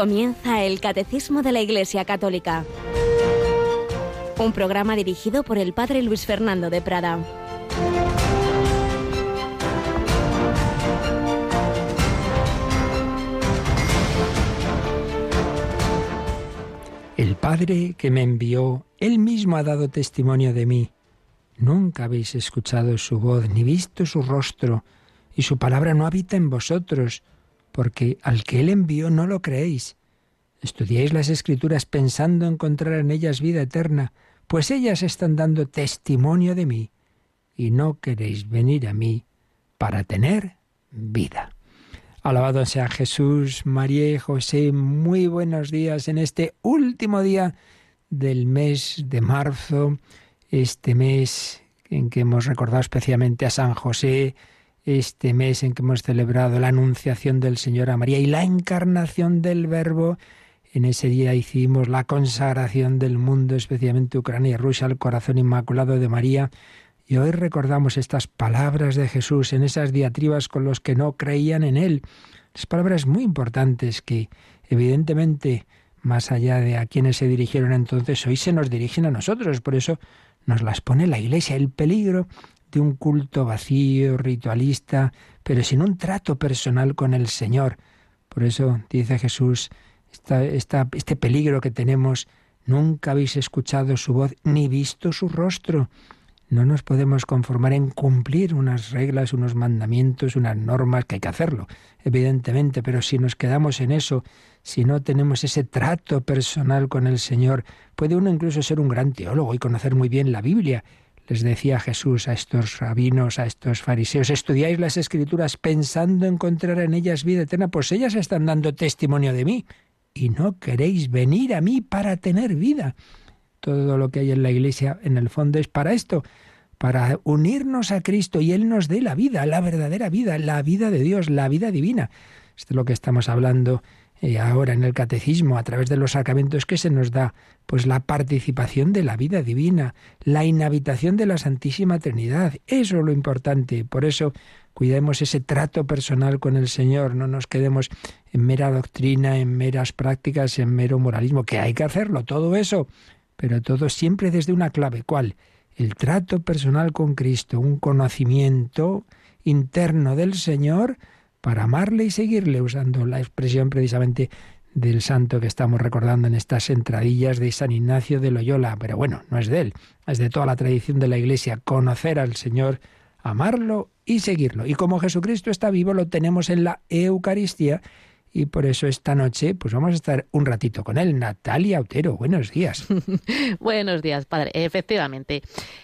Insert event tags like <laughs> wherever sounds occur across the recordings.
Comienza el Catecismo de la Iglesia Católica. Un programa dirigido por el Padre Luis Fernando de Prada. El Padre que me envió, Él mismo ha dado testimonio de mí. Nunca habéis escuchado su voz, ni visto su rostro, y su palabra no habita en vosotros porque al que Él envió no lo creéis. Estudiáis las Escrituras pensando encontrar en ellas vida eterna, pues ellas están dando testimonio de mí, y no queréis venir a mí para tener vida. Alabado sea Jesús, María y José, muy buenos días en este último día del mes de marzo, este mes en que hemos recordado especialmente a San José, este mes en que hemos celebrado la anunciación del Señor a María y la encarnación del Verbo. En ese día hicimos la consagración del mundo, especialmente Ucrania y Rusia, al corazón inmaculado de María. Y hoy recordamos estas palabras de Jesús en esas diatribas con los que no creían en Él. Las palabras muy importantes que, evidentemente, más allá de a quienes se dirigieron entonces, hoy se nos dirigen a nosotros. Por eso nos las pone la Iglesia. El peligro de un culto vacío, ritualista, pero sin un trato personal con el Señor. Por eso dice Jesús, este peligro que tenemos, nunca habéis escuchado su voz ni visto su rostro. No nos podemos conformar en cumplir unas reglas, unos mandamientos, unas normas, que hay que hacerlo, evidentemente, pero si nos quedamos en eso, si no tenemos ese trato personal con el Señor, puede uno incluso ser un gran teólogo y conocer muy bien la Biblia. Les decía Jesús a estos rabinos, a estos fariseos, estudiáis las escrituras pensando encontrar en ellas vida eterna, pues ellas están dando testimonio de mí y no queréis venir a mí para tener vida. Todo lo que hay en la iglesia en el fondo es para esto, para unirnos a Cristo y Él nos dé la vida, la verdadera vida, la vida de Dios, la vida divina. Esto es lo que estamos hablando y ahora en el catecismo, a través de los sacramentos que se nos da, pues la participación de la vida divina, la inhabitación de la Santísima Trinidad. Eso es lo importante. Por eso cuidemos ese trato personal con el Señor, no nos quedemos en mera doctrina, en meras prácticas, en mero moralismo, que hay que hacerlo, todo eso, pero todo siempre desde una clave. ¿Cuál? El trato personal con Cristo, un conocimiento interno del Señor, para amarle y seguirle, usando la expresión precisamente del santo que estamos recordando en estas entradillas de San Ignacio de Loyola. Pero bueno, no es de él, es de toda la tradición de la Iglesia, conocer al Señor, amarlo y seguirlo. Y como Jesucristo está vivo, lo tenemos en la Eucaristía y por eso esta noche pues vamos a estar un ratito con él. Natalia Otero, buenos días. <laughs> buenos días, padre. Efectivamente.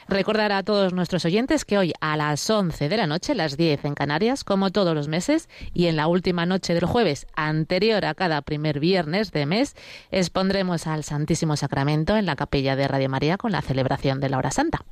Recordar a todos nuestros oyentes que hoy a las 11 de la noche, las 10 en Canarias, como todos los meses, y en la última noche del jueves anterior a cada primer viernes de mes, expondremos al Santísimo Sacramento en la capilla de Radio María con la celebración de la hora santa.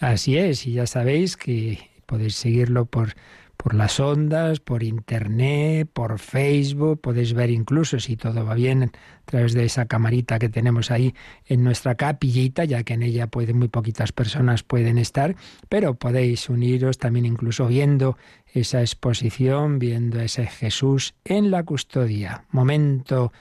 Así es, y ya sabéis que podéis seguirlo por por las ondas, por internet, por Facebook, podéis ver incluso si todo va bien a través de esa camarita que tenemos ahí en nuestra capillita, ya que en ella pueden muy poquitas personas pueden estar, pero podéis uniros también incluso viendo esa exposición, viendo ese Jesús en la custodia. Momento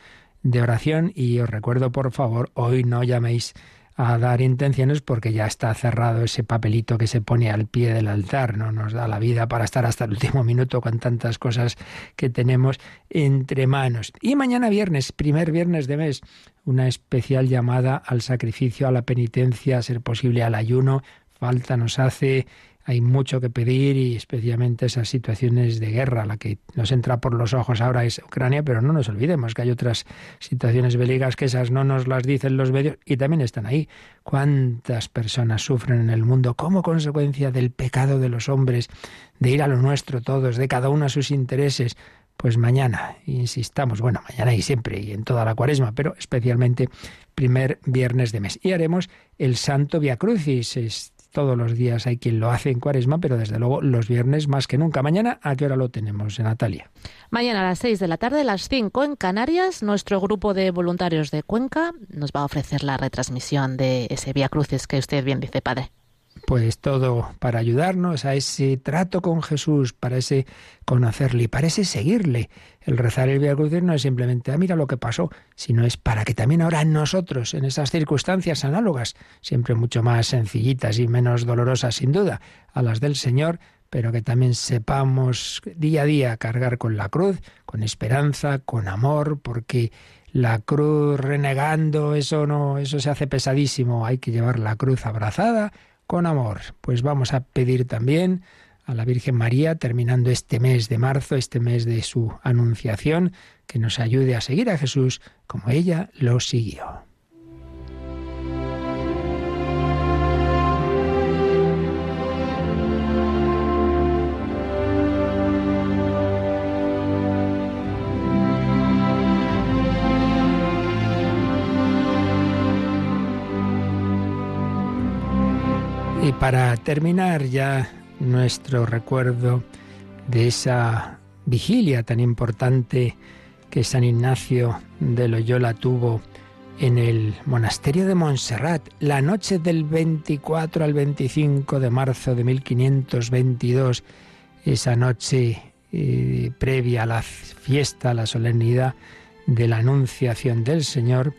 de oración y os recuerdo por favor, hoy no llaméis a dar intenciones porque ya está cerrado ese papelito que se pone al pie del altar. No nos da la vida para estar hasta el último minuto con tantas cosas que tenemos entre manos. Y mañana viernes, primer viernes de mes, una especial llamada al sacrificio, a la penitencia, a ser posible al ayuno. Falta nos hace hay mucho que pedir y especialmente esas situaciones de guerra. La que nos entra por los ojos ahora es Ucrania, pero no nos olvidemos que hay otras situaciones bélicas que esas no nos las dicen los medios y también están ahí. ¿Cuántas personas sufren en el mundo como consecuencia del pecado de los hombres, de ir a lo nuestro todos, de cada uno a sus intereses? Pues mañana, insistamos, bueno, mañana y siempre y en toda la cuaresma, pero especialmente primer viernes de mes. Y haremos el Santo Via Crucis, todos los días hay quien lo hace en cuaresma, pero desde luego los viernes más que nunca. Mañana, ¿a qué hora lo tenemos, Natalia? Mañana a las 6 de la tarde, a las 5 en Canarias, nuestro grupo de voluntarios de Cuenca nos va a ofrecer la retransmisión de ese Vía Cruces que usted bien dice, padre. Pues todo para ayudarnos a ese trato con Jesús, para ese conocerle y para ese seguirle. El rezar el Via Crucis no es simplemente, ah, mira lo que pasó, sino es para que también ahora nosotros, en esas circunstancias análogas, siempre mucho más sencillitas y menos dolorosas sin duda, a las del Señor, pero que también sepamos día a día cargar con la cruz, con esperanza, con amor, porque la cruz renegando, eso no, eso se hace pesadísimo, hay que llevar la cruz abrazada con amor. Pues vamos a pedir también a la Virgen María, terminando este mes de marzo, este mes de su anunciación, que nos ayude a seguir a Jesús como ella lo siguió. Para terminar ya nuestro recuerdo de esa vigilia tan importante que San Ignacio de Loyola tuvo en el monasterio de Montserrat la noche del 24 al 25 de marzo de 1522, esa noche eh, previa a la fiesta, a la solemnidad de la Anunciación del Señor,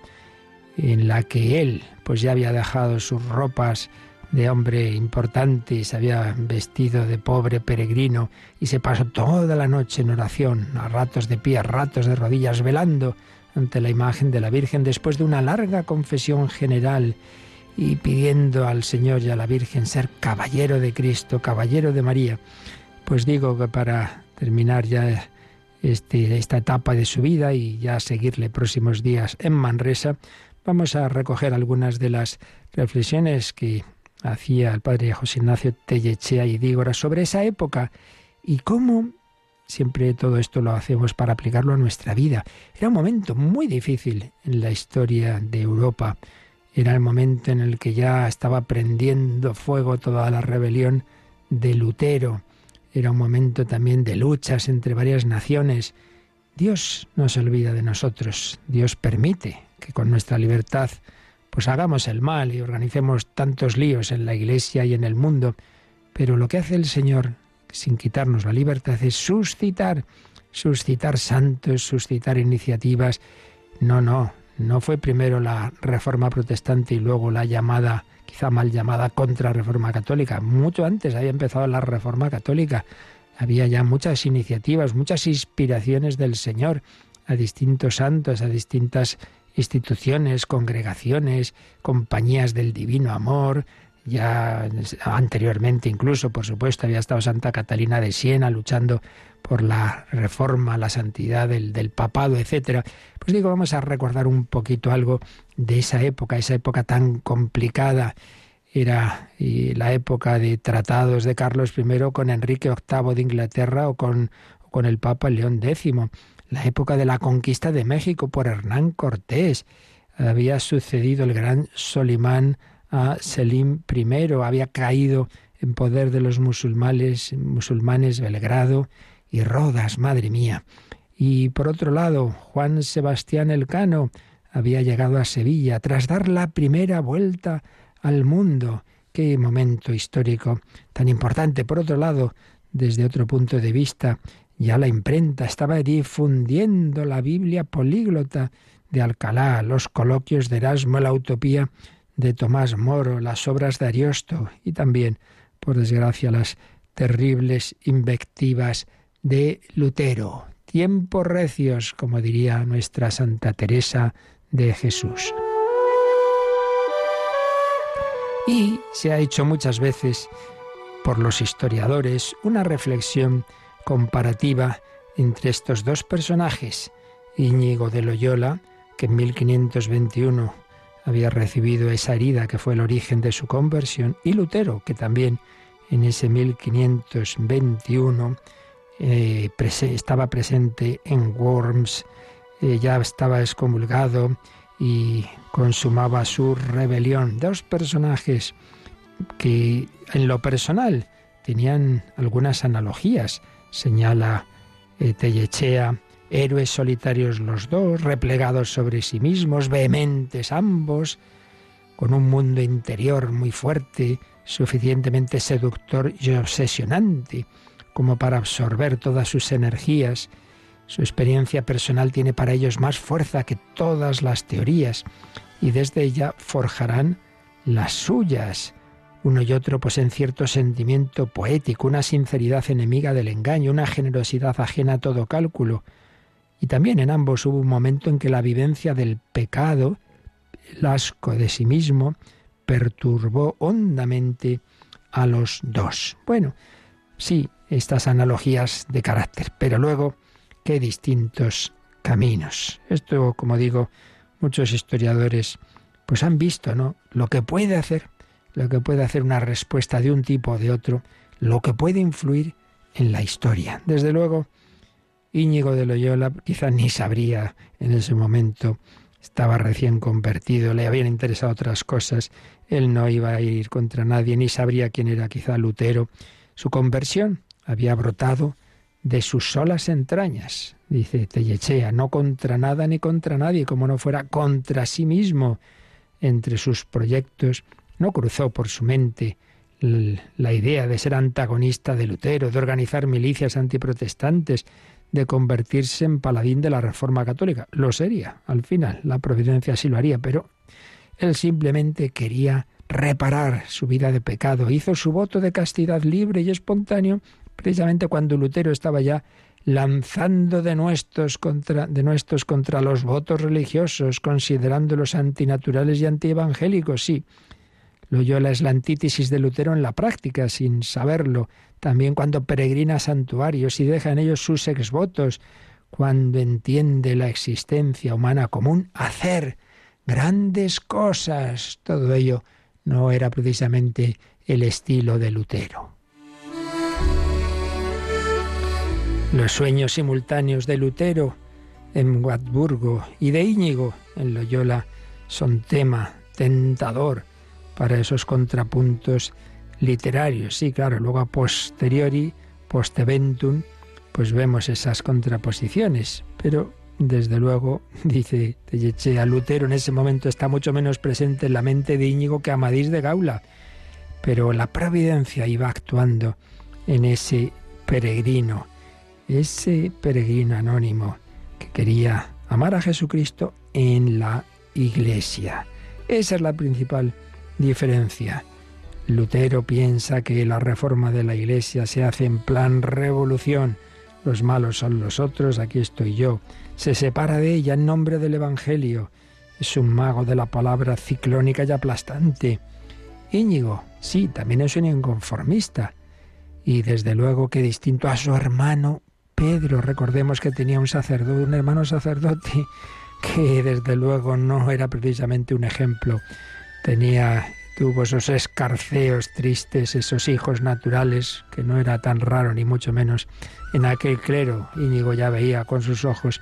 en la que él pues ya había dejado sus ropas de hombre importante se había vestido de pobre peregrino y se pasó toda la noche en oración, a ratos de pie, a ratos de rodillas, velando ante la imagen de la Virgen después de una larga confesión general y pidiendo al Señor y a la Virgen ser caballero de Cristo, caballero de María. Pues digo que para terminar ya este, esta etapa de su vida y ya seguirle próximos días en Manresa, vamos a recoger algunas de las reflexiones que hacía el padre José Ignacio Tellechea y Dígora sobre esa época y cómo siempre todo esto lo hacemos para aplicarlo a nuestra vida. Era un momento muy difícil en la historia de Europa. Era el momento en el que ya estaba prendiendo fuego toda la rebelión de Lutero. Era un momento también de luchas entre varias naciones. Dios no se olvida de nosotros. Dios permite que con nuestra libertad pues hagamos el mal y organicemos tantos líos en la iglesia y en el mundo. Pero lo que hace el Señor, sin quitarnos la libertad, es suscitar, suscitar santos, suscitar iniciativas. No, no, no fue primero la reforma protestante y luego la llamada, quizá mal llamada, contrarreforma católica. Mucho antes había empezado la reforma católica. Había ya muchas iniciativas, muchas inspiraciones del Señor a distintos santos, a distintas instituciones, congregaciones, compañías del divino amor, ya anteriormente incluso, por supuesto, había estado Santa Catalina de Siena luchando por la reforma, la santidad del, papado, etcétera. Pues digo, vamos a recordar un poquito algo de esa época, esa época tan complicada. Era la época de tratados de Carlos I con Enrique VIII de Inglaterra o con, con el Papa León X la época de la conquista de México por Hernán Cortés. Había sucedido el gran Solimán a Selim I, había caído en poder de los musulmanes, musulmanes Belgrado y Rodas, madre mía. Y por otro lado, Juan Sebastián Elcano había llegado a Sevilla tras dar la primera vuelta al mundo. Qué momento histórico tan importante. Por otro lado, desde otro punto de vista, ya la imprenta estaba difundiendo la Biblia políglota de Alcalá, los coloquios de Erasmo, la utopía de Tomás Moro, las obras de Ariosto y también, por desgracia, las terribles invectivas de Lutero. Tiempos recios, como diría nuestra Santa Teresa de Jesús. Y se ha hecho muchas veces por los historiadores una reflexión comparativa entre estos dos personajes, Íñigo de Loyola, que en 1521 había recibido esa herida que fue el origen de su conversión, y Lutero, que también en ese 1521 eh, estaba presente en Worms, eh, ya estaba excomulgado y consumaba su rebelión. Dos personajes que en lo personal tenían algunas analogías señala eh, Tellechea, héroes solitarios los dos, replegados sobre sí mismos, vehementes ambos, con un mundo interior muy fuerte, suficientemente seductor y obsesionante como para absorber todas sus energías. Su experiencia personal tiene para ellos más fuerza que todas las teorías y desde ella forjarán las suyas. Uno y otro poseen cierto sentimiento poético, una sinceridad enemiga del engaño, una generosidad ajena a todo cálculo. Y también en ambos hubo un momento en que la vivencia del pecado, el asco de sí mismo, perturbó hondamente a los dos. Bueno, sí, estas analogías de carácter, pero luego qué distintos caminos. Esto, como digo, muchos historiadores pues han visto, ¿no? Lo que puede hacer, lo que puede hacer una respuesta de un tipo o de otro, lo que puede influir en la historia. Desde luego, Íñigo de Loyola quizá ni sabría en ese momento, estaba recién convertido, le habían interesado otras cosas, él no iba a ir contra nadie, ni sabría quién era quizá Lutero. Su conversión había brotado de sus solas entrañas, dice Tellechea, no contra nada ni contra nadie, como no fuera contra sí mismo. Entre sus proyectos no cruzó por su mente la idea de ser antagonista de Lutero, de organizar milicias antiprotestantes, de convertirse en paladín de la Reforma Católica. Lo sería, al final, la providencia sí lo haría, pero él simplemente quería reparar su vida de pecado, hizo su voto de castidad libre y espontáneo precisamente cuando Lutero estaba ya lanzando de nuestros contra, de nuestros contra los votos religiosos, considerándolos antinaturales y antievangélicos, sí. Loyola es la antítesis de Lutero en la práctica, sin saberlo. También cuando peregrina a santuarios y deja en ellos sus exvotos, cuando entiende la existencia humana común, hacer grandes cosas. Todo ello no era precisamente el estilo de Lutero. Los sueños simultáneos de Lutero en Wartburgo y de Íñigo en Loyola son tema tentador para esos contrapuntos literarios. Sí, claro, luego a posteriori, post eventum, pues vemos esas contraposiciones, pero desde luego, <laughs> dice a Lutero en ese momento está mucho menos presente en la mente de Íñigo que Amadís de Gaula, pero la providencia iba actuando en ese peregrino ese peregrino anónimo que quería amar a Jesucristo en la iglesia. Esa es la principal diferencia. Lutero piensa que la reforma de la iglesia se hace en plan revolución. Los malos son los otros, aquí estoy yo. Se separa de ella en nombre del Evangelio. Es un mago de la palabra ciclónica y aplastante. Íñigo, sí, también es un inconformista. Y desde luego que distinto a su hermano Pedro. Recordemos que tenía un sacerdote, un hermano sacerdote, <laughs> que desde luego no era precisamente un ejemplo. Tenía, tuvo esos escarceos tristes, esos hijos naturales, que no era tan raro, ni mucho menos en aquel clero. Íñigo ya veía con sus ojos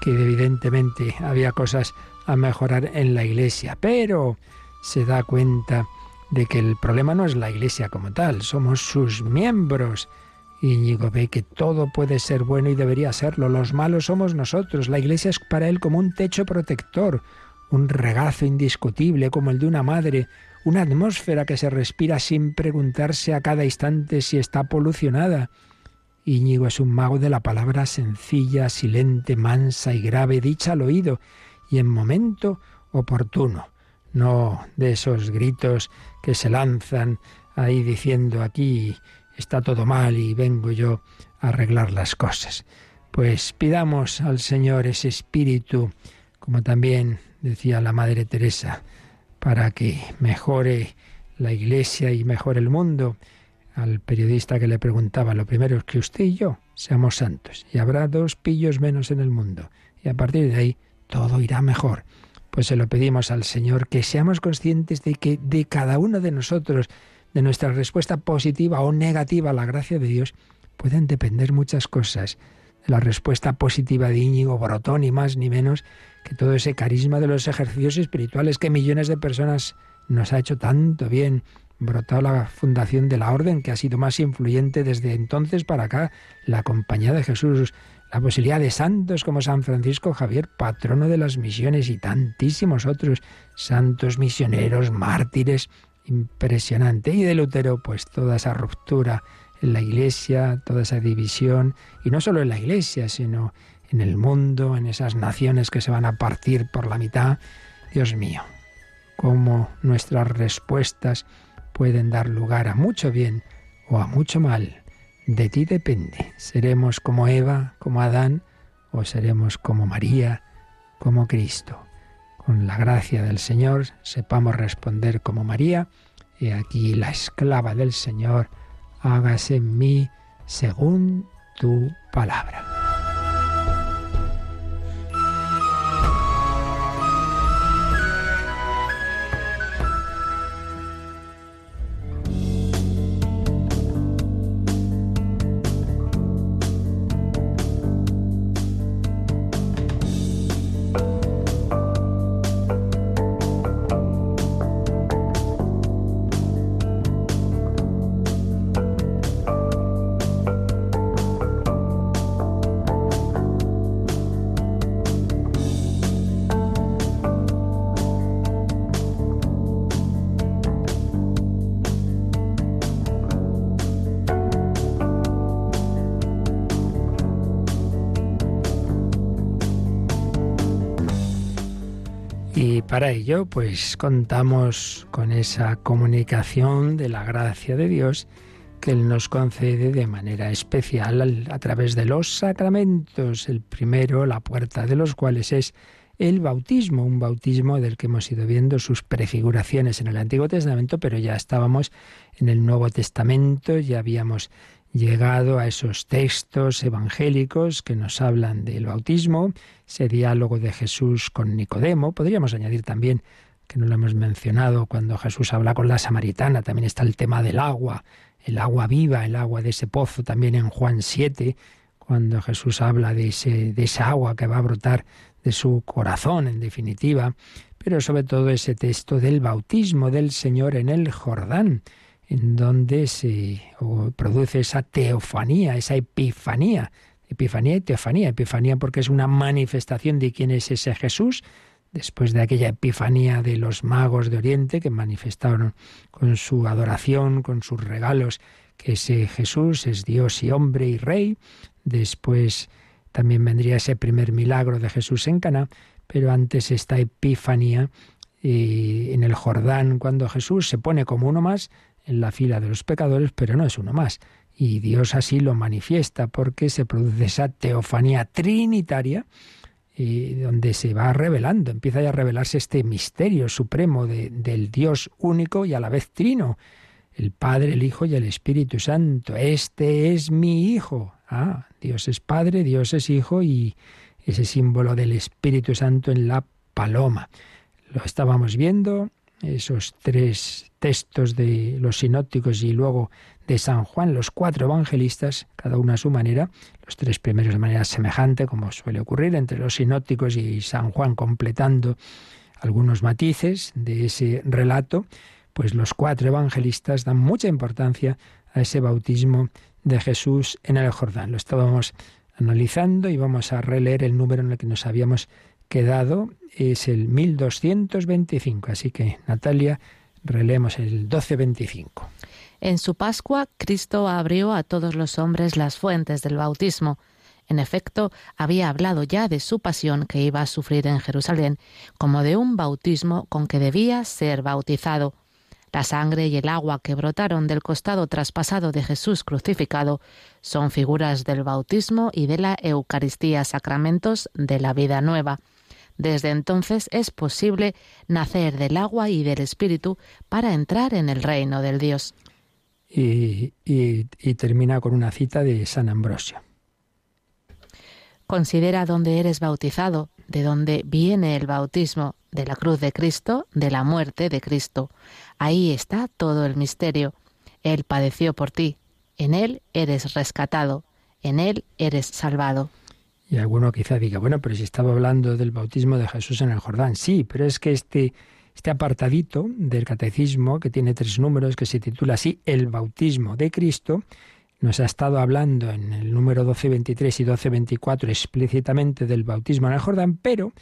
que evidentemente había cosas a mejorar en la iglesia, pero se da cuenta de que el problema no es la iglesia como tal, somos sus miembros Íñigo ve que todo puede ser bueno y debería serlo. Los malos somos nosotros. La iglesia es para él como un techo protector, un regazo indiscutible como el de una madre, una atmósfera que se respira sin preguntarse a cada instante si está polucionada. Íñigo es un mago de la palabra sencilla, silente, mansa y grave, dicha al oído y en momento oportuno, no de esos gritos que se lanzan ahí diciendo aquí está todo mal y vengo yo a arreglar las cosas. Pues pidamos al Señor ese espíritu, como también decía la Madre Teresa, para que mejore la Iglesia y mejore el mundo. Al periodista que le preguntaba, lo primero es que usted y yo seamos santos y habrá dos pillos menos en el mundo y a partir de ahí todo irá mejor. Pues se lo pedimos al Señor que seamos conscientes de que de cada uno de nosotros de nuestra respuesta positiva o negativa a la gracia de Dios pueden depender muchas cosas. La respuesta positiva de Íñigo brotó ni más ni menos que todo ese carisma de los ejercicios espirituales que millones de personas nos ha hecho tanto bien. Brotó la fundación de la orden que ha sido más influyente desde entonces para acá, la Compañía de Jesús, la posibilidad de santos como San Francisco Javier, patrono de las misiones y tantísimos otros santos misioneros, mártires, impresionante. Y de Lutero, pues toda esa ruptura en la iglesia, toda esa división, y no solo en la iglesia, sino en el mundo, en esas naciones que se van a partir por la mitad. Dios mío, cómo nuestras respuestas pueden dar lugar a mucho bien o a mucho mal. De ti depende. ¿Seremos como Eva, como Adán, o seremos como María, como Cristo? Con la gracia del Señor sepamos responder como María, y aquí la esclava del Señor, hágase en mí según tu palabra. Para ello, pues contamos con esa comunicación de la gracia de Dios que Él nos concede de manera especial a través de los sacramentos. El primero, la puerta de los cuales es el bautismo, un bautismo del que hemos ido viendo sus prefiguraciones en el Antiguo Testamento, pero ya estábamos en el Nuevo Testamento, ya habíamos llegado a esos textos evangélicos que nos hablan del bautismo, ese diálogo de Jesús con Nicodemo. Podríamos añadir también, que no lo hemos mencionado, cuando Jesús habla con la samaritana, también está el tema del agua, el agua viva, el agua de ese pozo, también en Juan 7, cuando Jesús habla de, ese, de esa agua que va a brotar de su corazón, en definitiva, pero sobre todo ese texto del bautismo del Señor en el Jordán en donde se produce esa teofanía, esa epifanía. Epifanía y teofanía. Epifanía porque es una manifestación de quién es ese Jesús, después de aquella epifanía de los magos de Oriente que manifestaron con su adoración, con sus regalos, que ese Jesús es Dios y hombre y rey. Después también vendría ese primer milagro de Jesús en Cana, pero antes esta epifanía eh, en el Jordán, cuando Jesús se pone como uno más, en la fila de los pecadores, pero no es uno más. Y Dios así lo manifiesta porque se produce esa teofanía trinitaria y donde se va revelando, empieza ya a revelarse este misterio supremo del Dios único y a la vez trino, el Padre, el Hijo y el Espíritu Santo. Este es mi Hijo. Ah, Dios es Padre, Dios es Hijo y ese símbolo del Espíritu Santo en la paloma. Lo estábamos viendo esos tres textos de los sinópticos y luego de San Juan, los cuatro evangelistas, cada uno a su manera, los tres primeros de manera semejante, como suele ocurrir entre los sinópticos y San Juan completando algunos matices de ese relato, pues los cuatro evangelistas dan mucha importancia a ese bautismo de Jesús en el Jordán. Lo estábamos analizando y vamos a releer el número en el que nos habíamos quedado es el 1225. Así que, Natalia, releemos el 1225. En su Pascua, Cristo abrió a todos los hombres las fuentes del bautismo. En efecto, había hablado ya de su pasión que iba a sufrir en Jerusalén, como de un bautismo con que debía ser bautizado. La sangre y el agua que brotaron del costado traspasado de Jesús crucificado son figuras del bautismo y de la Eucaristía, sacramentos de la vida nueva. Desde entonces es posible nacer del agua y del Espíritu para entrar en el reino del Dios. Y, termina con una cita de San Ambrosio. Considera dónde eres bautizado, de dónde viene el bautismo, de la cruz de Cristo, de la muerte de Cristo. Ahí está todo el misterio. Él padeció por ti, en Él eres rescatado, en Él eres salvado. Y alguno quizá diga, bueno, pero si estaba hablando del bautismo de Jesús en el Jordán. Sí, pero es que este, este apartadito del catecismo, que tiene tres números, que se titula así El bautismo de Cristo, nos ha estado hablando en el número 1223 y 1224 explícitamente del bautismo en el Jordán, pero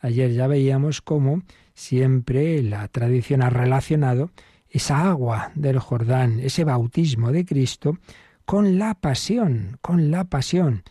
ayer ya veíamos cómo siempre la tradición ha relacionado esa agua del Jordán, ese bautismo de Cristo, con la pasión, con la pasión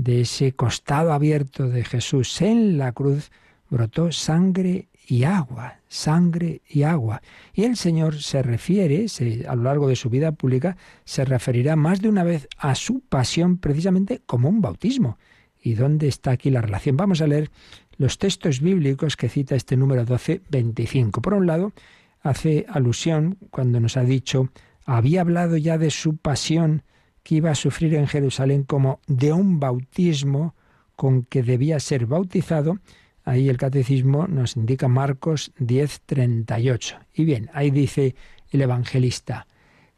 de ese costado abierto de Jesús en la cruz, brotó sangre y agua, sangre y agua. Y el Señor se refiere, a lo largo de su vida pública, se referirá más de una vez a su pasión precisamente como un bautismo. ¿Y dónde está aquí la relación? Vamos a leer los textos bíblicos que cita este número 12, 25. Por un lado, hace alusión cuando nos ha dicho, había hablado ya de su pasión que iba a sufrir en Jerusalén como de un bautismo con que debía ser bautizado, Ahí el catecismo nos indica Marcos 10:38. Y bien, ahí dice el evangelista,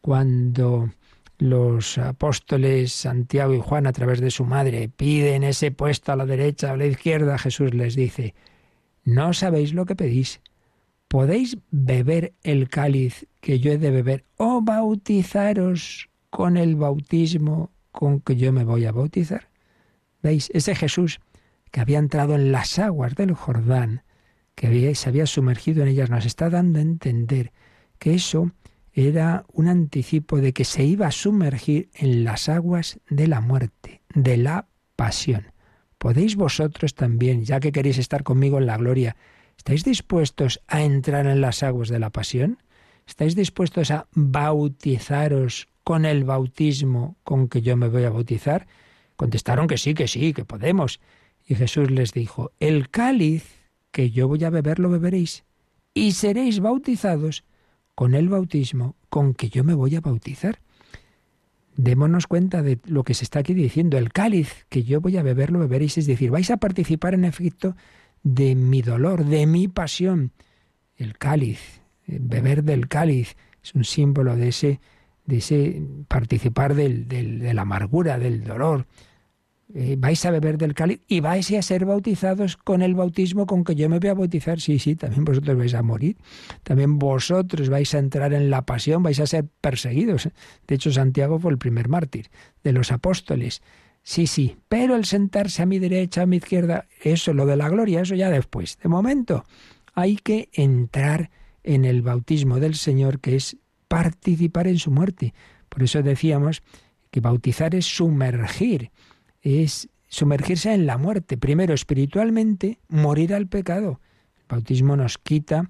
cuando los apóstoles Santiago y Juan a través de su madre piden ese puesto a la derecha o a la izquierda, Jesús les dice, no sabéis lo que pedís. ¿Podéis beber el cáliz que yo he de beber o bautizaros con el bautismo con que yo me voy a bautizar? ¿Veis? Ese Jesús que había entrado en las aguas del Jordán, que se había sumergido en ellas, nos está dando a entender que eso era un anticipo de que se iba a sumergir en las aguas de la muerte, de la pasión. ¿Podéis vosotros también, ya que queréis estar conmigo en la gloria, estáis dispuestos a entrar en las aguas de la pasión? ¿Estáis dispuestos a bautizaros con el bautismo con que yo me voy a bautizar? Contestaron que sí, que sí, que podemos. Y Jesús les dijo, el cáliz que yo voy a beber lo beberéis, y seréis bautizados con el bautismo con que yo me voy a bautizar. Démonos cuenta de lo que se está aquí diciendo. El cáliz que yo voy a beber lo beberéis, es decir, vais a participar en efecto de mi dolor, de mi pasión. El cáliz, beber del cáliz, es un símbolo de ese, de ese participar del, de la amargura, del dolor, eh, vais a beber del cáliz y vais a ser bautizados con el bautismo con que yo me voy a bautizar. Sí, sí, también vosotros vais a morir, también vosotros vais a entrar en la pasión, vais a ser perseguidos. De hecho, Santiago fue el primer mártir de los apóstoles. Sí, sí, pero el sentarse a mi derecha, a mi izquierda, eso, lo de la gloria, eso ya después. De momento, hay que entrar en el bautismo del Señor, que es participar en su muerte. Por eso decíamos que bautizar es sumergir es sumergirse en la muerte. Primero, espiritualmente, morir al pecado. El bautismo nos quita,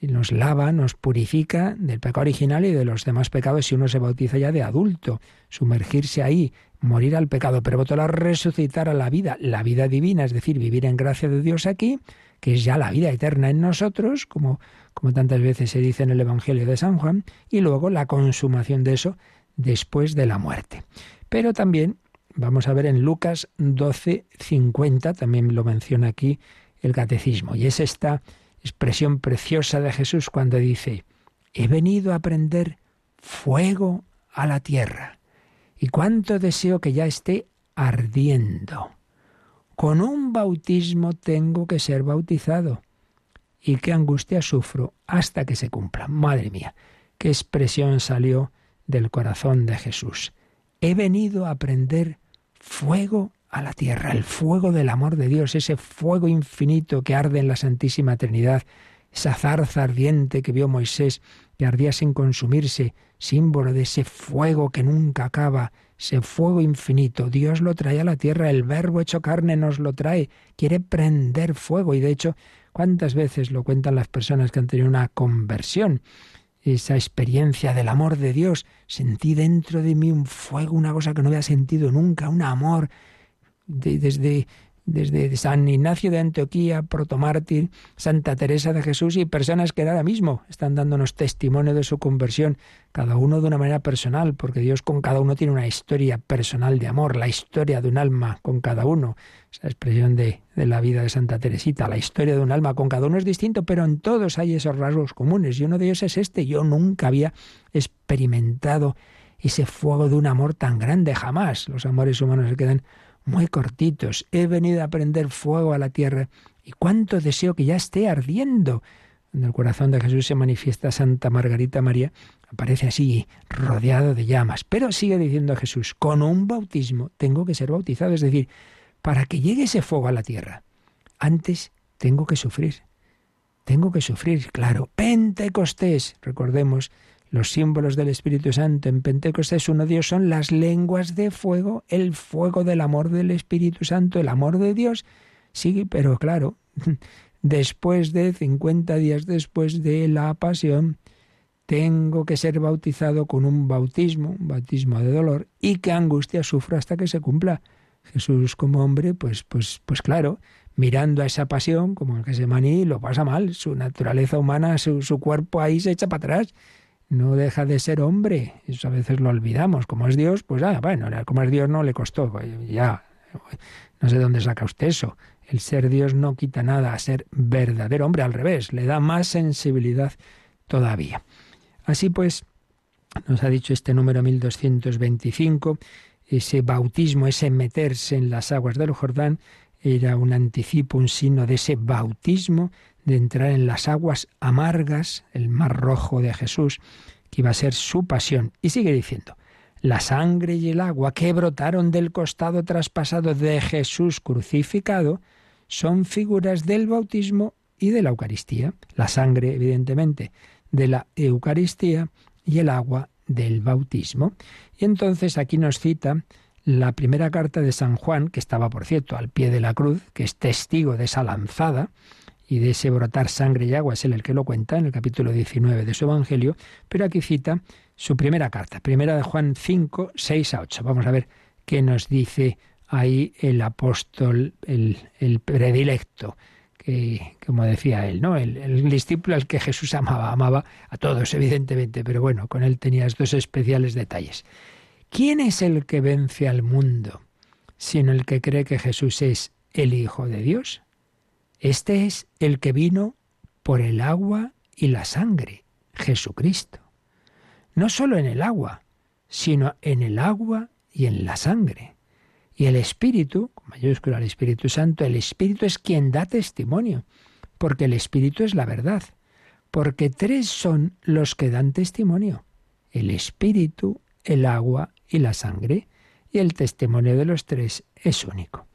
nos lava, nos purifica del pecado original y de los demás pecados si uno se bautiza ya de adulto. Sumergirse ahí, morir al pecado, pero a resucitar a la vida, la vida divina, es decir, vivir en gracia de Dios aquí, que es ya la vida eterna en nosotros, como, como tantas veces se dice en el Evangelio de San Juan, y luego la consumación de eso después de la muerte. Pero también Vamos a ver en Lucas 12, 50, también lo menciona aquí el catecismo, y es esta expresión preciosa de Jesús cuando dice, he venido a prender fuego a la tierra, y cuánto deseo que ya esté ardiendo. Con un bautismo tengo que ser bautizado, y qué angustia sufro hasta que se cumpla. Madre mía, qué expresión salió del corazón de Jesús. He venido a prender fuego a la tierra, el fuego del amor de Dios, ese fuego infinito que arde en la Santísima Trinidad, esa zarza ardiente que vio Moisés, que ardía sin consumirse, símbolo de ese fuego que nunca acaba, ese fuego infinito. Dios lo trae a la tierra, el verbo hecho carne nos lo trae, quiere prender fuego y de hecho, ¿cuántas veces lo cuentan las personas que han tenido una conversión? esa experiencia del amor de Dios. Sentí dentro de mí un fuego, una cosa que no había sentido nunca, un amor. desde desde San Ignacio de Antioquía, protomártir, Santa Teresa de Jesús y personas que ahora mismo están dándonos testimonio de su conversión, cada uno de una manera personal, porque Dios con cada uno tiene una historia personal de amor, la historia de un alma con cada uno, esa expresión de, de la vida de Santa Teresita, la historia de un alma con cada uno es distinto, pero en todos hay esos rasgos comunes y uno de ellos es este, yo nunca había experimentado ese fuego de un amor tan grande, jamás. Los amores humanos se quedan muy cortitos. He venido a prender fuego a la tierra y cuánto deseo que ya esté ardiendo. Cuando el corazón de Jesús se manifiesta Santa Margarita María, aparece así, rodeado de llamas. Pero sigue diciendo Jesús, con un bautismo tengo que ser bautizado. Es decir, para que llegue ese fuego a la tierra, antes tengo que sufrir. Tengo que sufrir, claro. Pentecostés, recordemos los símbolos del Espíritu Santo. En Pentecostés uno Dios son las lenguas de fuego, el fuego del amor del Espíritu Santo, el amor de Dios. Sí, pero claro, <laughs> después de 50 días después de la pasión, tengo que ser bautizado con un bautismo, un bautismo de dolor, y qué angustia sufro hasta que se cumpla. Jesús como hombre, pues, pues, pues claro, mirando a esa pasión, como el que se maní, lo pasa mal. Su naturaleza humana, su, su cuerpo ahí se echa para atrás. No deja de ser hombre. Eso a veces lo olvidamos. Como es Dios, pues ah, bueno, como es Dios no le costó. Ya, no sé dónde saca usted eso. El ser Dios no quita nada a ser verdadero hombre, al revés, le da más sensibilidad todavía. Así pues, nos ha dicho este número 1225, ese bautismo, ese meterse en las aguas del Jordán, era un anticipo, un signo de ese bautismo, de entrar en las aguas amargas, el mar rojo de Jesús, que iba a ser su pasión. Y sigue diciendo, la sangre y el agua que brotaron del costado traspasado de Jesús crucificado son figuras del bautismo y de la Eucaristía. La sangre, evidentemente, de la Eucaristía y el agua del bautismo. Y entonces aquí nos cita la primera carta de San Juan, que estaba, por cierto, al pie de la cruz, que es testigo de esa lanzada y de ese brotar sangre y agua, es él el que lo cuenta en el capítulo 19 de su Evangelio, pero aquí cita su primera carta, primera de Juan 5, 6 a 8. Vamos a ver qué nos dice ahí el apóstol, el, predilecto, como decía él, ¿no? El, el, discípulo al que Jesús amaba, amaba a todos, evidentemente, pero bueno, con él tenía estos especiales detalles. ¿Quién es el que vence al mundo, sino el que cree que Jesús es el Hijo de Dios? Este es el que vino por el agua y la sangre, Jesucristo no solo en el agua, sino en el agua y en la sangre. Y el Espíritu, con mayúscula el Espíritu Santo, el Espíritu es quien da testimonio, porque el Espíritu es la verdad, porque tres son los que dan testimonio, el Espíritu, el agua y la sangre, y el testimonio de los tres es único.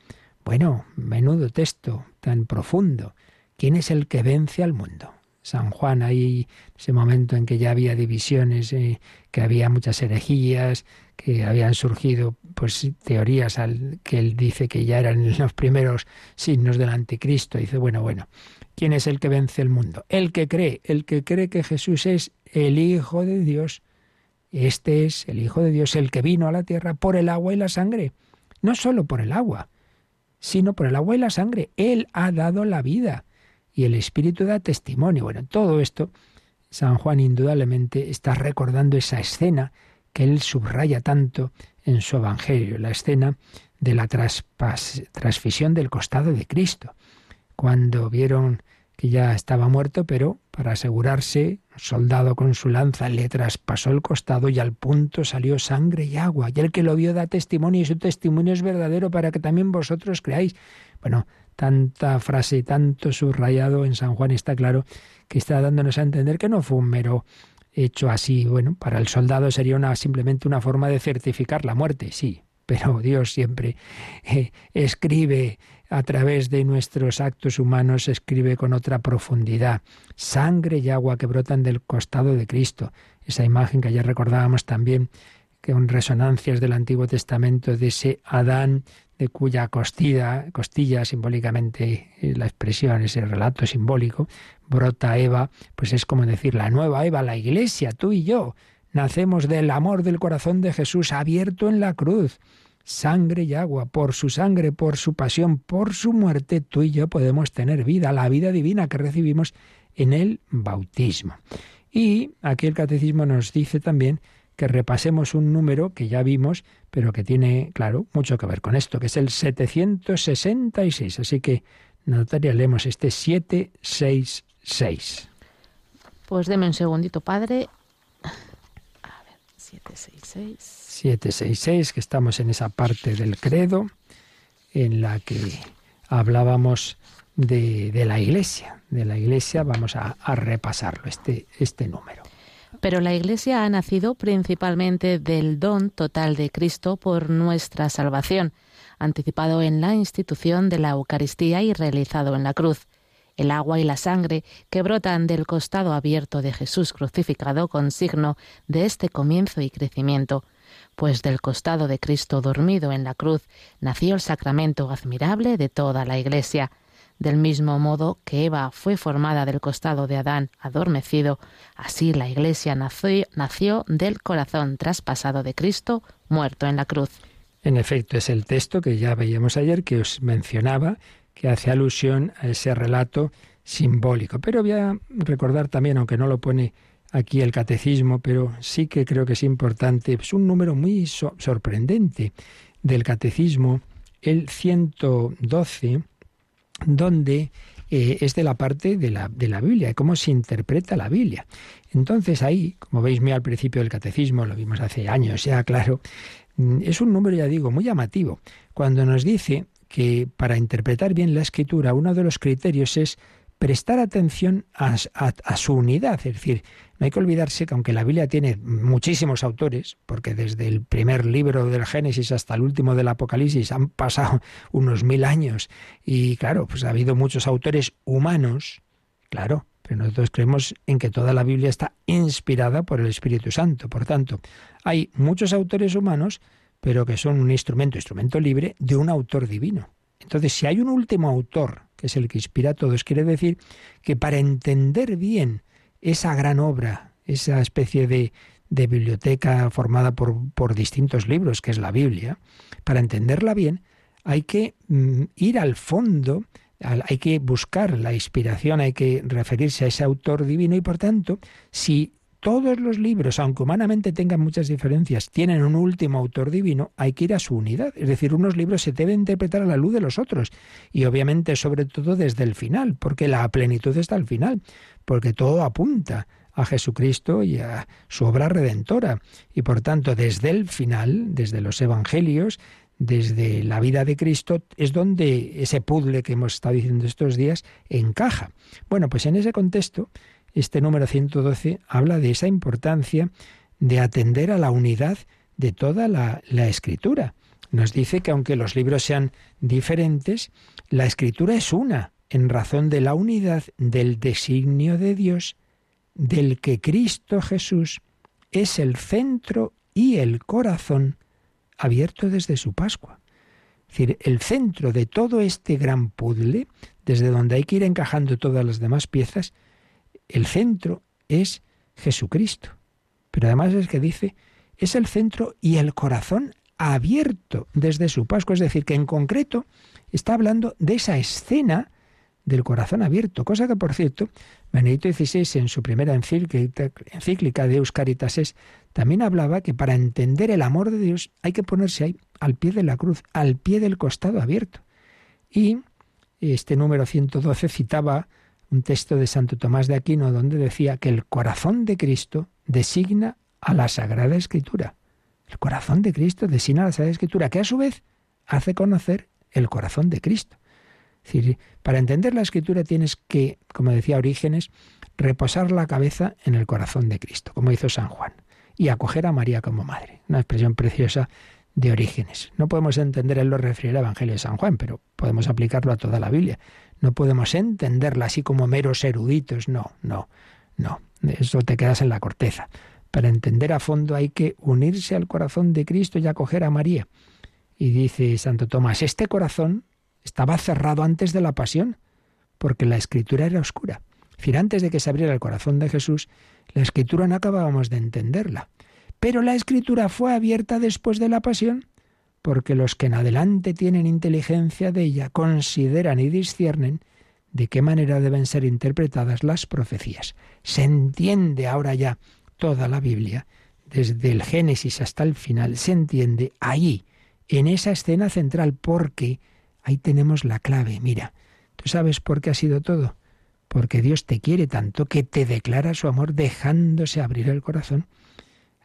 Bueno, menudo texto tan profundo. ¿Quién es el que vence al mundo? San Juan, ahí ese momento en que ya había divisiones, eh, que había muchas herejías, que habían surgido pues teorías al que él dice que ya eran <laughs> los primeros signos del anticristo. Dice, bueno, bueno, ¿quién es el que vence el mundo? El que cree, el que cree que Jesús es el Hijo de Dios. Este es el Hijo de Dios, el que vino a la tierra por el agua y la sangre. No solo por el agua, sino por el agua y la sangre. Él ha dado la vida y el Espíritu da testimonio. Bueno, todo esto, San Juan indudablemente está recordando esa escena que él subraya tanto en su Evangelio, la escena de la transfisión del costado de Cristo, cuando vieron que ya estaba muerto, pero para asegurarse, soldado con su lanza le traspasó el costado y al punto salió sangre y agua. Y el que lo vio da testimonio y su testimonio es verdadero para que también vosotros creáis. Bueno, tanta frase y tanto subrayado en San Juan está claro que está dándonos a entender que no fue un mero hecho así. Bueno, para el soldado sería una, simplemente una forma de certificar la muerte, sí, pero Dios siempre eh, escribe a través de nuestros actos humanos, escribe con otra profundidad. Sangre y agua que brotan del costado de Cristo. Esa imagen que ayer recordábamos también, que con resonancias del Antiguo Testamento de ese Adán de cuya costilla, costilla simbólicamente eh, la expresión, ese relato simbólico, brota Eva, pues es como decir la nueva Eva, la iglesia, tú y yo, nacemos del amor del corazón de Jesús abierto en la cruz. Sangre y agua, por su sangre, por su pasión, por su muerte, tú y yo podemos tener vida, la vida divina que recibimos en el bautismo. Y aquí el catecismo nos dice también que repasemos un número que ya vimos, pero que tiene, claro, mucho que ver con esto, que es el 766. Así que, notaría, leemos este 766. Pues deme un segundito, padre. A ver, 766. 766, que estamos en esa parte del credo en la que hablábamos de, la Iglesia. De la Iglesia vamos a, repasarlo, este, este número. Pero la Iglesia ha nacido principalmente del don total de Cristo por nuestra salvación, anticipado en la institución de la Eucaristía y realizado en la cruz. El agua y la sangre que brotan del costado abierto de Jesús crucificado con signo de este comienzo y crecimiento, pues del costado de Cristo dormido en la cruz nació el sacramento admirable de toda la Iglesia, del mismo modo que Eva fue formada del costado de Adán adormecido, así la Iglesia nació, del corazón traspasado de Cristo, muerto en la cruz. En efecto, es el texto que ya veíamos ayer, que os mencionaba, que hace alusión a ese relato simbólico. Pero voy a recordar también, aunque no lo pone aquí el catecismo, pero sí que creo que es importante, es un número muy sorprendente del catecismo, el 112, donde eh, es de la parte de la, de la Biblia, de cómo se interpreta la Biblia. Entonces ahí, como veis muy al principio del catecismo, lo vimos hace años ya, claro, mm, es un número, ya digo, muy llamativo. Cuando nos dice que para interpretar bien la escritura, uno de los criterios es prestar atención a, su unidad. Es decir, no hay que olvidarse que aunque la Biblia tiene muchísimos autores, porque desde el primer libro del Génesis hasta el último del Apocalipsis han pasado <laughs> unos mil años, y claro, pues ha habido muchos autores humanos, claro, pero nosotros creemos en que toda la Biblia está inspirada por el Espíritu Santo. Por tanto, hay muchos autores humanos, pero que son un instrumento, instrumento libre, de un autor divino. Entonces, si hay un último autor, que es el que inspira a todos, quiere decir que para entender bien esa gran obra, esa especie de, biblioteca formada por, por, distintos libros, que es la Biblia, para entenderla bien, hay que mm, ir al fondo, hay que buscar la inspiración, hay que referirse a ese autor divino y por tanto, si todos los libros, aunque humanamente tengan muchas diferencias, tienen un último autor divino, hay que ir a su unidad. Es decir, unos libros se deben interpretar a la luz de los otros. Y obviamente, sobre todo desde el final, porque la plenitud está al final, porque todo apunta a Jesucristo y a su obra redentora. Y por tanto, desde el final, desde los evangelios, desde la vida de Cristo, es donde ese puzzle que hemos estado diciendo estos días encaja. Bueno, pues en ese contexto, este número 112 habla de esa importancia de atender a la unidad de toda la, escritura. Nos dice que aunque los libros sean diferentes, la escritura es una, en razón de la unidad del designio de Dios, del que Cristo Jesús es el centro y el corazón abierto desde su Pascua. Es decir, el centro de todo este gran puzzle, desde donde hay que ir encajando todas las demás piezas, el centro es Jesucristo. Pero además es que dice, es el centro y el corazón abierto desde su Pascua. Es decir, que en concreto está hablando de esa escena del corazón abierto, cosa que, por cierto, Benedicto XVI en su primera encíclica de Euscaritases también hablaba que para entender el amor de Dios hay que ponerse ahí, al pie de la cruz, al pie del costado abierto. Y este número 112 citaba un texto de Santo Tomás de Aquino donde decía que el corazón de Cristo designa a la Sagrada Escritura. El corazón de Cristo designa a la Sagrada Escritura, que a su vez hace conocer el corazón de Cristo. Es decir, para entender la Escritura tienes que, como decía Orígenes, reposar la cabeza en el corazón de Cristo, como hizo San Juan, y acoger a María como madre. Una expresión preciosa de Orígenes. No podemos entender, él lo refiere al Evangelio de San Juan, pero podemos aplicarlo a toda la Biblia. No podemos entenderla así como meros eruditos, no, no, no. Eso te quedas en la corteza. Para entender a fondo hay que unirse al corazón de Cristo y acoger a María. Y dice Santo Tomás, este corazón estaba cerrado antes de la pasión, porque la escritura era oscura. Es decir, antes de que se abriera el corazón de Jesús, la escritura no acabábamos de entenderla. Pero la escritura fue abierta después de la pasión porque los que en adelante tienen inteligencia de ella consideran y disciernen de qué manera deben ser interpretadas las profecías. Se entiende ahora ya toda la Biblia, desde el Génesis hasta el final, se entiende ahí, en esa escena central, porque ahí tenemos la clave. Mira, ¿tú sabes por qué ha sido todo? Porque Dios te quiere tanto que te declara su amor dejándose abrir el corazón.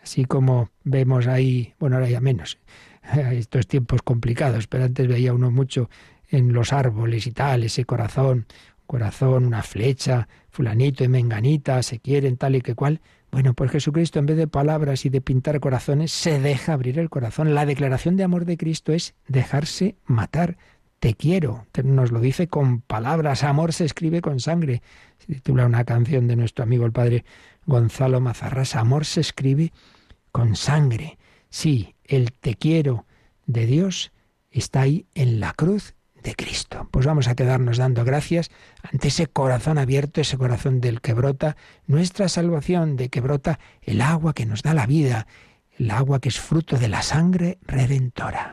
Así como vemos ahí, bueno, ahora ya menos, <laughs> estos tiempos complicados, pero antes veía uno mucho en los árboles y tal, ese corazón, corazón, una flecha, fulanito y menganita, se quieren tal y que cual. Bueno, pues Jesucristo en vez de palabras y de pintar corazones, se deja abrir el corazón. La declaración de amor de Cristo es dejarse matar. Te quiero. Nos lo dice con palabras. Amor se escribe con sangre. Se titula una canción de nuestro amigo el padre Gonzalo Mazarras. Amor se escribe con sangre. Sí, el te quiero de Dios está ahí en la cruz de Cristo. Pues vamos a quedarnos dando gracias ante ese corazón abierto, ese corazón del que brota nuestra salvación, de que brota el agua que nos da la vida, el agua que es fruto de la sangre redentora.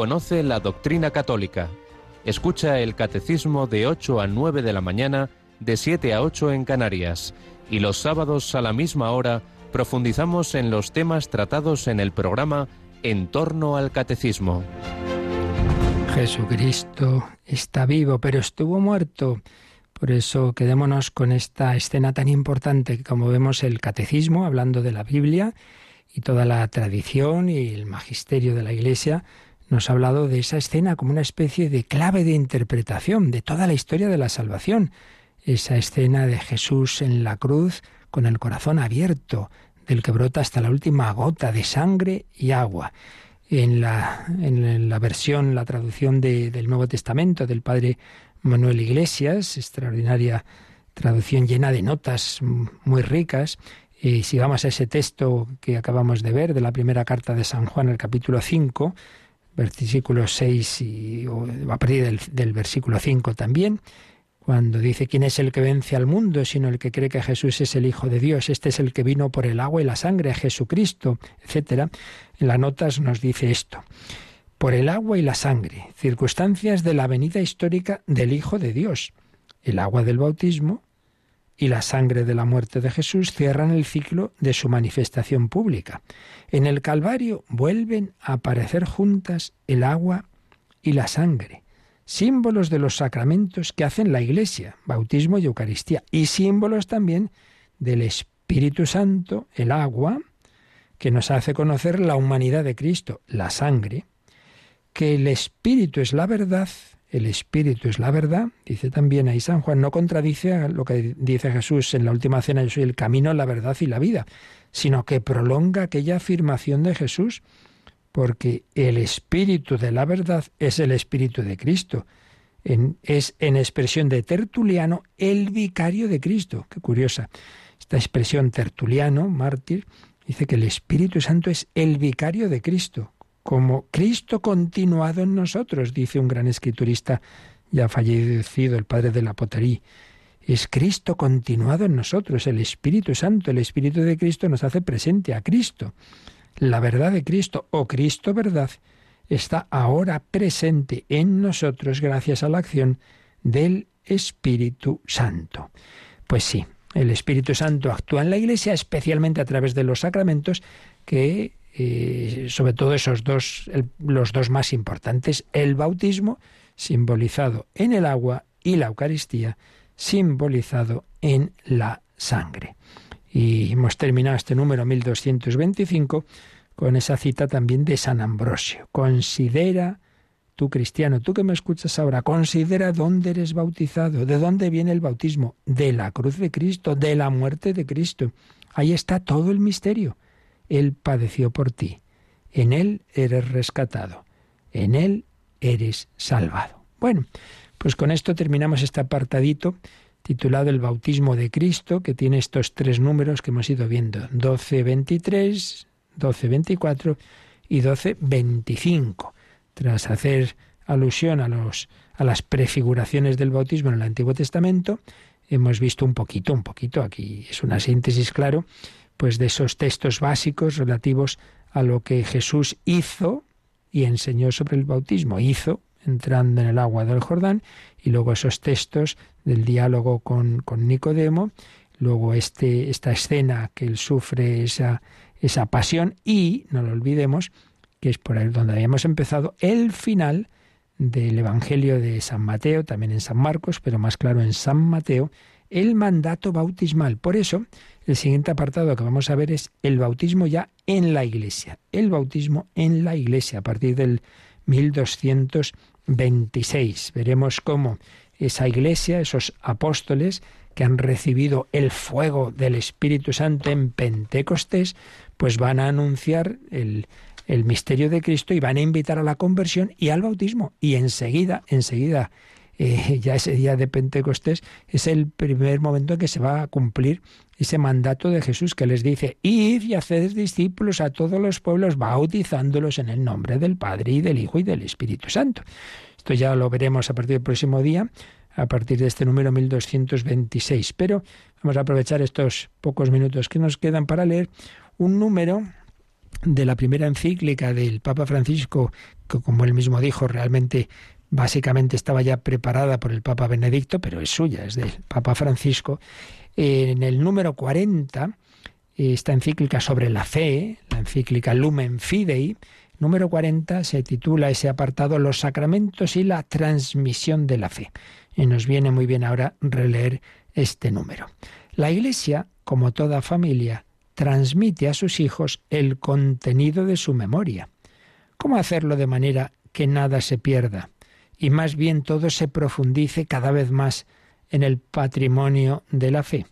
Conoce la doctrina católica. Escucha el catecismo de 8 a 9 de la mañana, de 7 a 8 en Canarias. Y los sábados a la misma hora profundizamos en los temas tratados en el programa En torno al catecismo. Jesucristo está vivo, pero estuvo muerto. Por eso quedémonos con esta escena tan importante que como vemos el catecismo hablando de la Biblia y toda la tradición y el magisterio de la Iglesia nos ha hablado de esa escena como una especie de clave de interpretación de toda la historia de la salvación. Esa escena de Jesús en la cruz con el corazón abierto, del que brota hasta la última gota de sangre y agua. En la, en la versión, la traducción del Nuevo Testamento del Padre Manuel Iglesias, extraordinaria traducción llena de notas muy ricas. Y si vamos a ese texto que acabamos de ver de la primera carta de San Juan, el capítulo 5, versículo 6 y a partir del, del versículo 5 también, cuando dice quién es el que vence al mundo, sino el que cree que Jesús es el Hijo de Dios, este es el que vino por el agua y la sangre, Jesucristo, etcétera. En las notas nos dice esto por el agua y la sangre, circunstancias de la venida histórica del Hijo de Dios. El agua del bautismo y la sangre de la muerte de Jesús cierran el ciclo de su manifestación pública. En el Calvario vuelven a aparecer juntas el agua y la sangre, símbolos de los sacramentos que hacen la Iglesia, bautismo y Eucaristía, y símbolos también del Espíritu Santo, el agua, que nos hace conocer la humanidad de Cristo, la sangre, que el Espíritu es la verdad, el Espíritu es la verdad, dice también ahí San Juan, no contradice lo que dice Jesús en la última cena, yo soy el camino, la verdad y la vida, sino que prolonga aquella afirmación de Jesús, porque el Espíritu de la verdad es el Espíritu de Cristo. es en expresión de Tertuliano el vicario de Cristo. Qué curiosa. Esta expresión Tertuliano, mártir, dice que el Espíritu Santo es el vicario de Cristo, como Cristo continuado en nosotros, dice un gran escriturista ya fallecido, el padre de la potería. Es Cristo continuado en nosotros, el Espíritu Santo, el Espíritu de Cristo nos hace presente a Cristo. La verdad de Cristo, o Cristo verdad, está ahora presente en nosotros gracias a la acción del Espíritu Santo. Pues sí, el Espíritu Santo actúa en la Iglesia, especialmente a través de los sacramentos que sobre todo esos dos, los dos más importantes, el bautismo, simbolizado en el agua, y la Eucaristía, simbolizado en la sangre. Y hemos terminado este número 1225 con esa cita también de San Ambrosio. Considera, tú cristiano, tú que me escuchas ahora, considera dónde eres bautizado, de dónde viene el bautismo, de la cruz de Cristo, de la muerte de Cristo. Ahí está todo el misterio. Él padeció por ti. En Él eres rescatado. En Él eres salvado. Bueno, pues con esto terminamos este apartadito titulado El bautismo de Cristo, que tiene estos tres números que hemos ido viendo, 12.23, 12.24 y 12.25. Tras hacer alusión a, los, a las prefiguraciones del bautismo en el Antiguo Testamento, hemos visto un poquito, un poquito, aquí es una síntesis, claro, pues de esos textos básicos relativos a lo que Jesús hizo y enseñó sobre el bautismo. Hizo entrando en el agua del Jordán y luego esos textos del diálogo con, con Nicodemo, luego este, esta escena que él sufre esa, esa pasión y, no lo olvidemos, que es por ahí donde habíamos empezado, el final del Evangelio de San Mateo, también en San Marcos, pero más claro en San Mateo, el mandato bautismal. Por eso, el siguiente apartado que vamos a ver es el bautismo ya en la Iglesia. El bautismo en la Iglesia a partir del 1226. Veremos cómo esa Iglesia, esos apóstoles que han recibido el fuego del Espíritu Santo en Pentecostés, pues van a anunciar el, el misterio de Cristo y van a invitar a la conversión y al bautismo. Y enseguida, enseguida, eh, ya ese día de Pentecostés es el primer momento en que se va a cumplir ese mandato de Jesús que les dice, id y haced discípulos a todos los pueblos, bautizándolos en el nombre del Padre y del Hijo y del Espíritu Santo. Esto ya lo veremos a partir del próximo día, a partir de este número 1226. Pero vamos a aprovechar estos pocos minutos que nos quedan para leer un número de la primera encíclica del Papa Francisco, que como él mismo dijo, realmente básicamente estaba ya preparada por el Papa Benedicto, pero es suya, es del Papa Francisco. En el número 40, esta encíclica sobre la fe, la encíclica Lumen Fidei, número 40 se titula ese apartado Los sacramentos y la transmisión de la fe. y nos viene muy bien ahora releer este número. La Iglesia, como toda familia, transmite a sus hijos el contenido de su memoria. ¿Cómo hacerlo de manera que nada se pierda y más bien todo se profundice cada vez más en el patrimonio de la fe?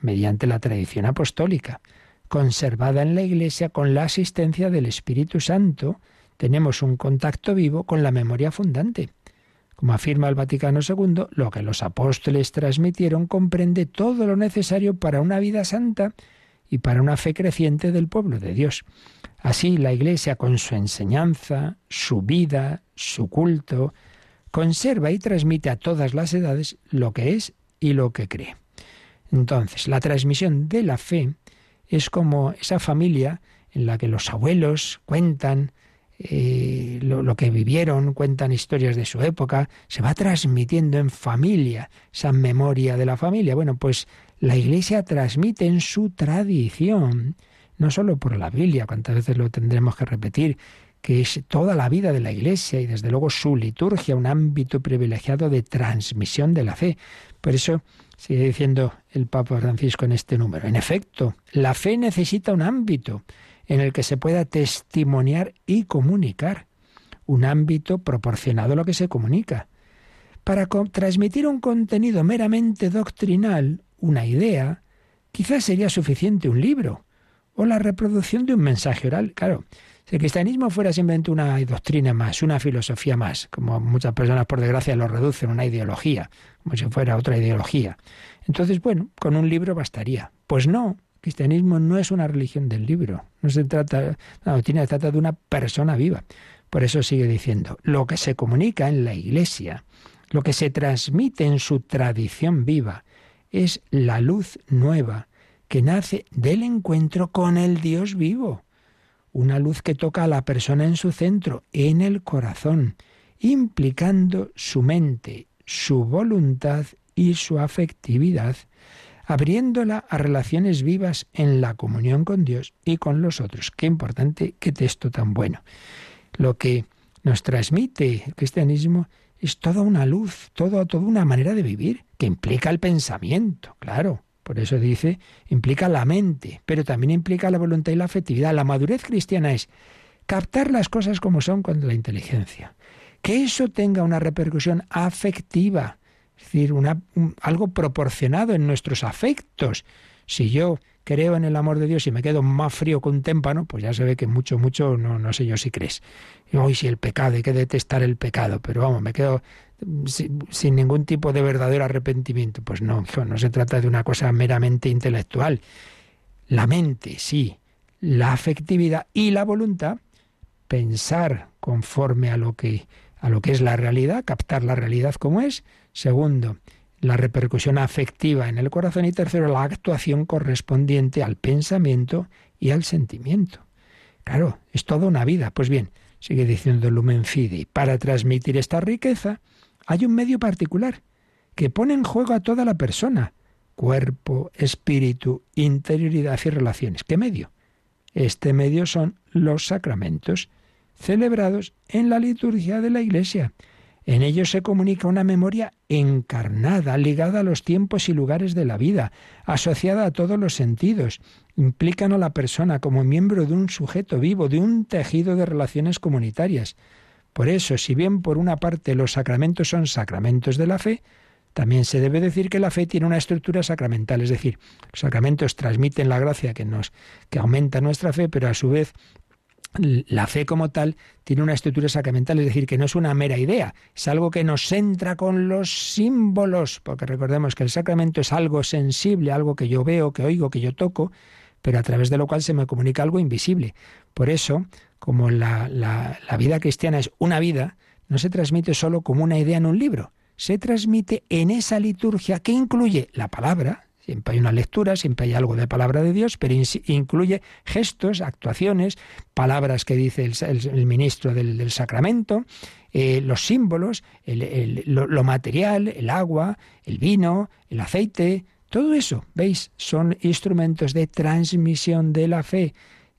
Mediante la tradición apostólica, conservada en la Iglesia con la asistencia del Espíritu Santo, tenemos un contacto vivo con la memoria fundante. Como afirma el Vaticano II, lo que los apóstoles transmitieron comprende todo lo necesario para una vida santa y para una fe creciente del pueblo de Dios. Así la Iglesia, con su enseñanza, su vida, su culto, conserva y transmite a todas las edades lo que es y lo que cree. Entonces, la transmisión de la fe es como esa familia en la que los abuelos cuentan eh, lo, que vivieron, cuentan historias de su época, se va transmitiendo en familia, esa memoria de la familia. Bueno, pues la Iglesia transmite en su tradición, no solo por la Biblia, cuántas veces lo tendremos que repetir, que es toda la vida de la Iglesia y desde luego su liturgia, un ámbito privilegiado de transmisión de la fe. Por eso sigue diciendo el Papa Francisco en este número. En efecto, la fe necesita un ámbito en el que se pueda testimoniar y comunicar, un ámbito proporcionado a lo que se comunica. Para transmitir un contenido meramente doctrinal, una idea, quizás sería suficiente un libro o la reproducción de un mensaje oral. Claro, si el cristianismo fuera simplemente una doctrina más, una filosofía más, como muchas personas por desgracia lo reducen, una ideología, como si fuera otra ideología, entonces, bueno, con un libro bastaría. Pues no, cristianismo no es una religión del libro, no se trata, la doctrina se trata de una persona viva. Por eso sigue diciendo, lo que se comunica en la iglesia, lo que se transmite en su tradición viva, es la luz nueva que nace del encuentro con el Dios vivo. Una luz que toca a la persona en su centro, en el corazón, implicando su mente, su voluntad y su afectividad abriéndola a relaciones vivas en la comunión con Dios y con los otros. Qué importante, qué texto tan bueno. Lo que nos transmite el cristianismo es toda una luz, toda una manera de vivir que implica el pensamiento, claro. Por eso dice, implica la mente, pero también implica la voluntad y la afectividad. La madurez cristiana es captar las cosas como son con la inteligencia. Que eso tenga una repercusión afectiva, es decir, una, algo proporcionado en nuestros afectos. Si yo creo en el amor de Dios y me quedo más frío que un témpano, pues ya se ve que mucho, mucho, no, no sé yo si crees. Hoy si el pecado, hay que detestar el pecado, pero vamos, me quedo sin, ningún tipo de verdadero arrepentimiento. Pues no, no se trata de una cosa meramente intelectual. La mente, sí, la afectividad y la voluntad, pensar conforme a lo que, a lo que es la realidad, captar la realidad como es, Segundo, la repercusión afectiva en el corazón. Y tercero, la actuación correspondiente al pensamiento y al sentimiento. Claro, es toda una vida. Pues bien, sigue diciendo Lumen Fidei, para transmitir esta riqueza hay un medio particular que pone en juego a toda la persona, cuerpo, espíritu, interioridad y relaciones. ¿Qué medio? Este medio son los sacramentos celebrados en la liturgia de la Iglesia en ellos se comunica una memoria encarnada, ligada a los tiempos y lugares de la vida, asociada a todos los sentidos. Implican a la persona como miembro de un sujeto vivo, de un tejido de relaciones comunitarias. Por eso, si bien por una parte los sacramentos son sacramentos de la fe, también se debe decir que la fe tiene una estructura sacramental, es decir, los sacramentos transmiten la gracia que nos que aumenta nuestra fe, pero a su vez la fe como tal tiene una estructura sacramental, es decir, que no es una mera idea, es algo que nos entra con los símbolos, porque recordemos que el sacramento es algo sensible, algo que yo veo, que oigo, que yo toco, pero a través de lo cual se me comunica algo invisible. Por eso, como la, la, vida cristiana es una vida, no se transmite solo como una idea en un libro, se transmite en esa liturgia que incluye la palabra, Siempre hay una lectura, siempre hay algo de palabra de Dios, pero incluye gestos, actuaciones, palabras que dice el, ministro del, sacramento, eh, los símbolos, lo, material, el agua, el vino, el aceite, todo eso, ¿veis? Son instrumentos de transmisión de la fe.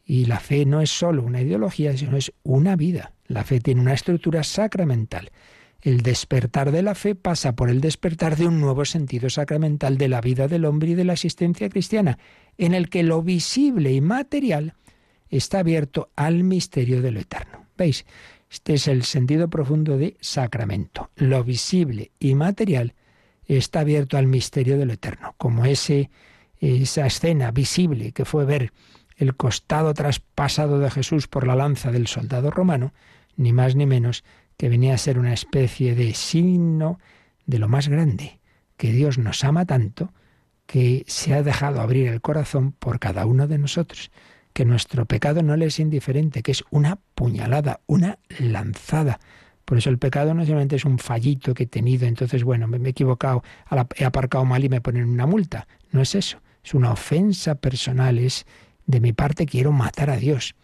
Y la fe no es solo una ideología, sino es una vida. La fe tiene una estructura sacramental. El despertar de la fe pasa por el despertar de un nuevo sentido sacramental de la vida del hombre y de la existencia cristiana, en el que lo visible y material está abierto al misterio de lo eterno. ¿Veis? Este es el sentido profundo de sacramento. Lo visible y material está abierto al misterio de lo eterno, como ese, esa escena visible que fue ver el costado traspasado de Jesús por la lanza del soldado romano, ni más ni menos que venía a ser una especie de signo de lo más grande, que Dios nos ama tanto que se ha dejado abrir el corazón por cada uno de nosotros, que nuestro pecado no le es indiferente, que es una puñalada, una lanzada. Por eso el pecado no solamente es un fallito que he tenido, entonces, bueno, me he equivocado, he aparcado mal y me ponen una multa. No es eso, es una ofensa personal, es de mi parte quiero matar a Dios.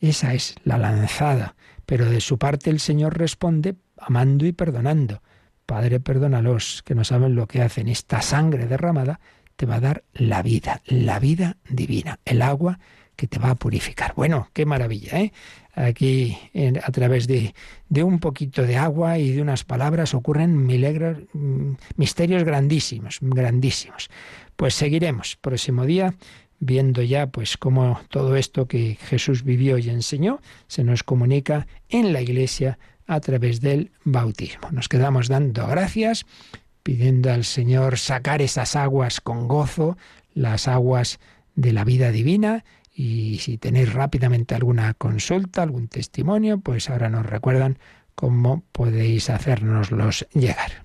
Esa es la lanzada. Pero de su parte el Señor responde amando y perdonando. Padre, perdónalos, que no saben lo que hacen. Esta sangre derramada te va a dar la vida, la vida divina, el agua que te va a purificar. Bueno, qué maravilla, ¿eh? Aquí, a través de, de, un poquito de agua y de unas palabras, ocurren milagros, mm, misterios grandísimos, grandísimos. Pues seguiremos. Próximo día viendo ya pues cómo todo esto que Jesús vivió y enseñó se nos comunica en la iglesia a través del bautismo. Nos quedamos dando gracias, pidiendo al Señor sacar esas aguas con gozo, las aguas de la vida divina, y si tenéis rápidamente alguna consulta, algún testimonio, pues ahora nos recuerdan cómo podéis hacérnoslos llegar.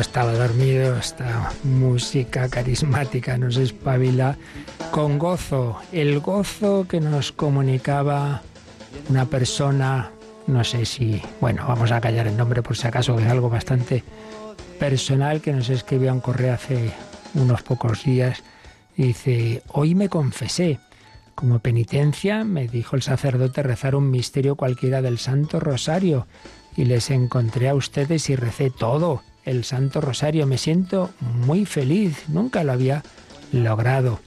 esta música carismática nos espabila con gozo, el gozo que nos comunicaba una persona, no sé si, bueno, vamos a callar el nombre por si acaso, es algo bastante personal que nos escribió un correo hace unos pocos días. Dice, hoy me confesé. Como penitencia me dijo el sacerdote rezar un misterio cualquiera del Santo Rosario y les encontré a ustedes y recé todo el Santo Rosario. Me siento muy feliz, nunca lo había logrado.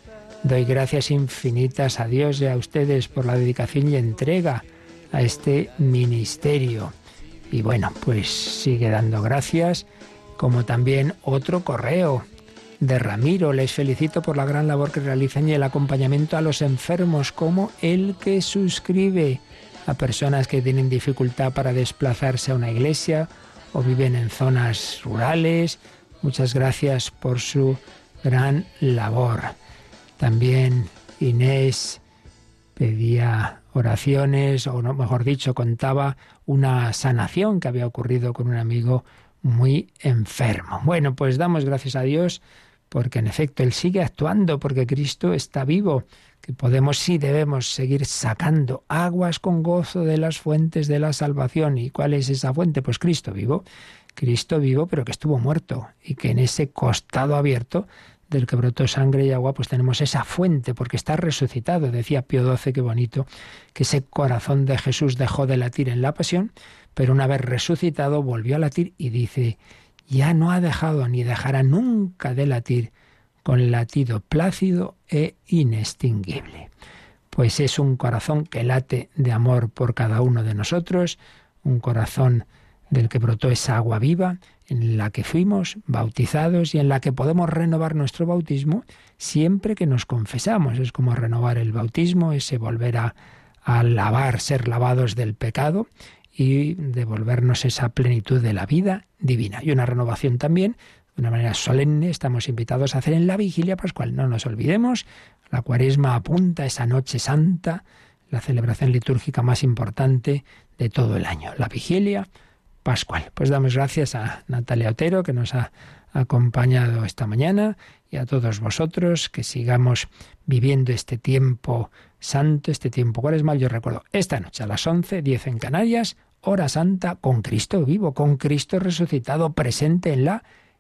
Doy gracias infinitas a Dios y a ustedes por la dedicación y entrega a este ministerio. Y bueno, pues sigue dando gracias, como también otro correo de Ramiro. Les felicito por la gran labor que realizan y el acompañamiento a los enfermos, como el que suscribe a personas que tienen dificultad para desplazarse a una iglesia o viven en zonas rurales. Muchas gracias por su gran labor. También Inés pedía oraciones, o no, mejor dicho, contaba una sanación que había ocurrido con un amigo muy enfermo. Bueno, pues damos gracias a Dios porque en efecto Él sigue actuando, porque Cristo está vivo, que podemos sí debemos seguir sacando aguas con gozo de las fuentes de la salvación. ¿Y cuál es esa fuente? Pues Cristo vivo. Cristo vivo, pero que estuvo muerto y que en ese costado abierto del que brotó sangre y agua, pues tenemos esa fuente, porque está resucitado. Decía Pío XII, qué bonito, que ese corazón de Jesús dejó de latir en la pasión, pero una vez resucitado volvió a latir y dice, ya no ha dejado ni dejará nunca de latir con latido plácido e inextinguible. Pues es un corazón que late de amor por cada uno de nosotros, un corazón del que brotó esa agua viva en la que fuimos bautizados y en la que podemos renovar nuestro bautismo siempre que nos confesamos. Es como renovar el bautismo, ese volver a, lavar, ser lavados del pecado y devolvernos esa plenitud de la vida divina. Y una renovación también, de una manera solemne, estamos invitados a hacer en la vigilia pascual. No nos olvidemos, la cuaresma apunta esa noche santa, la celebración litúrgica más importante de todo el año. La vigilia pascual. Pues damos gracias a Natalia Otero que nos ha acompañado esta mañana y a todos vosotros que sigamos viviendo este tiempo santo, este tiempo cuaresmal. Yo recuerdo esta noche a las 11, 10 en Canarias, hora santa con Cristo vivo, con Cristo resucitado presente en la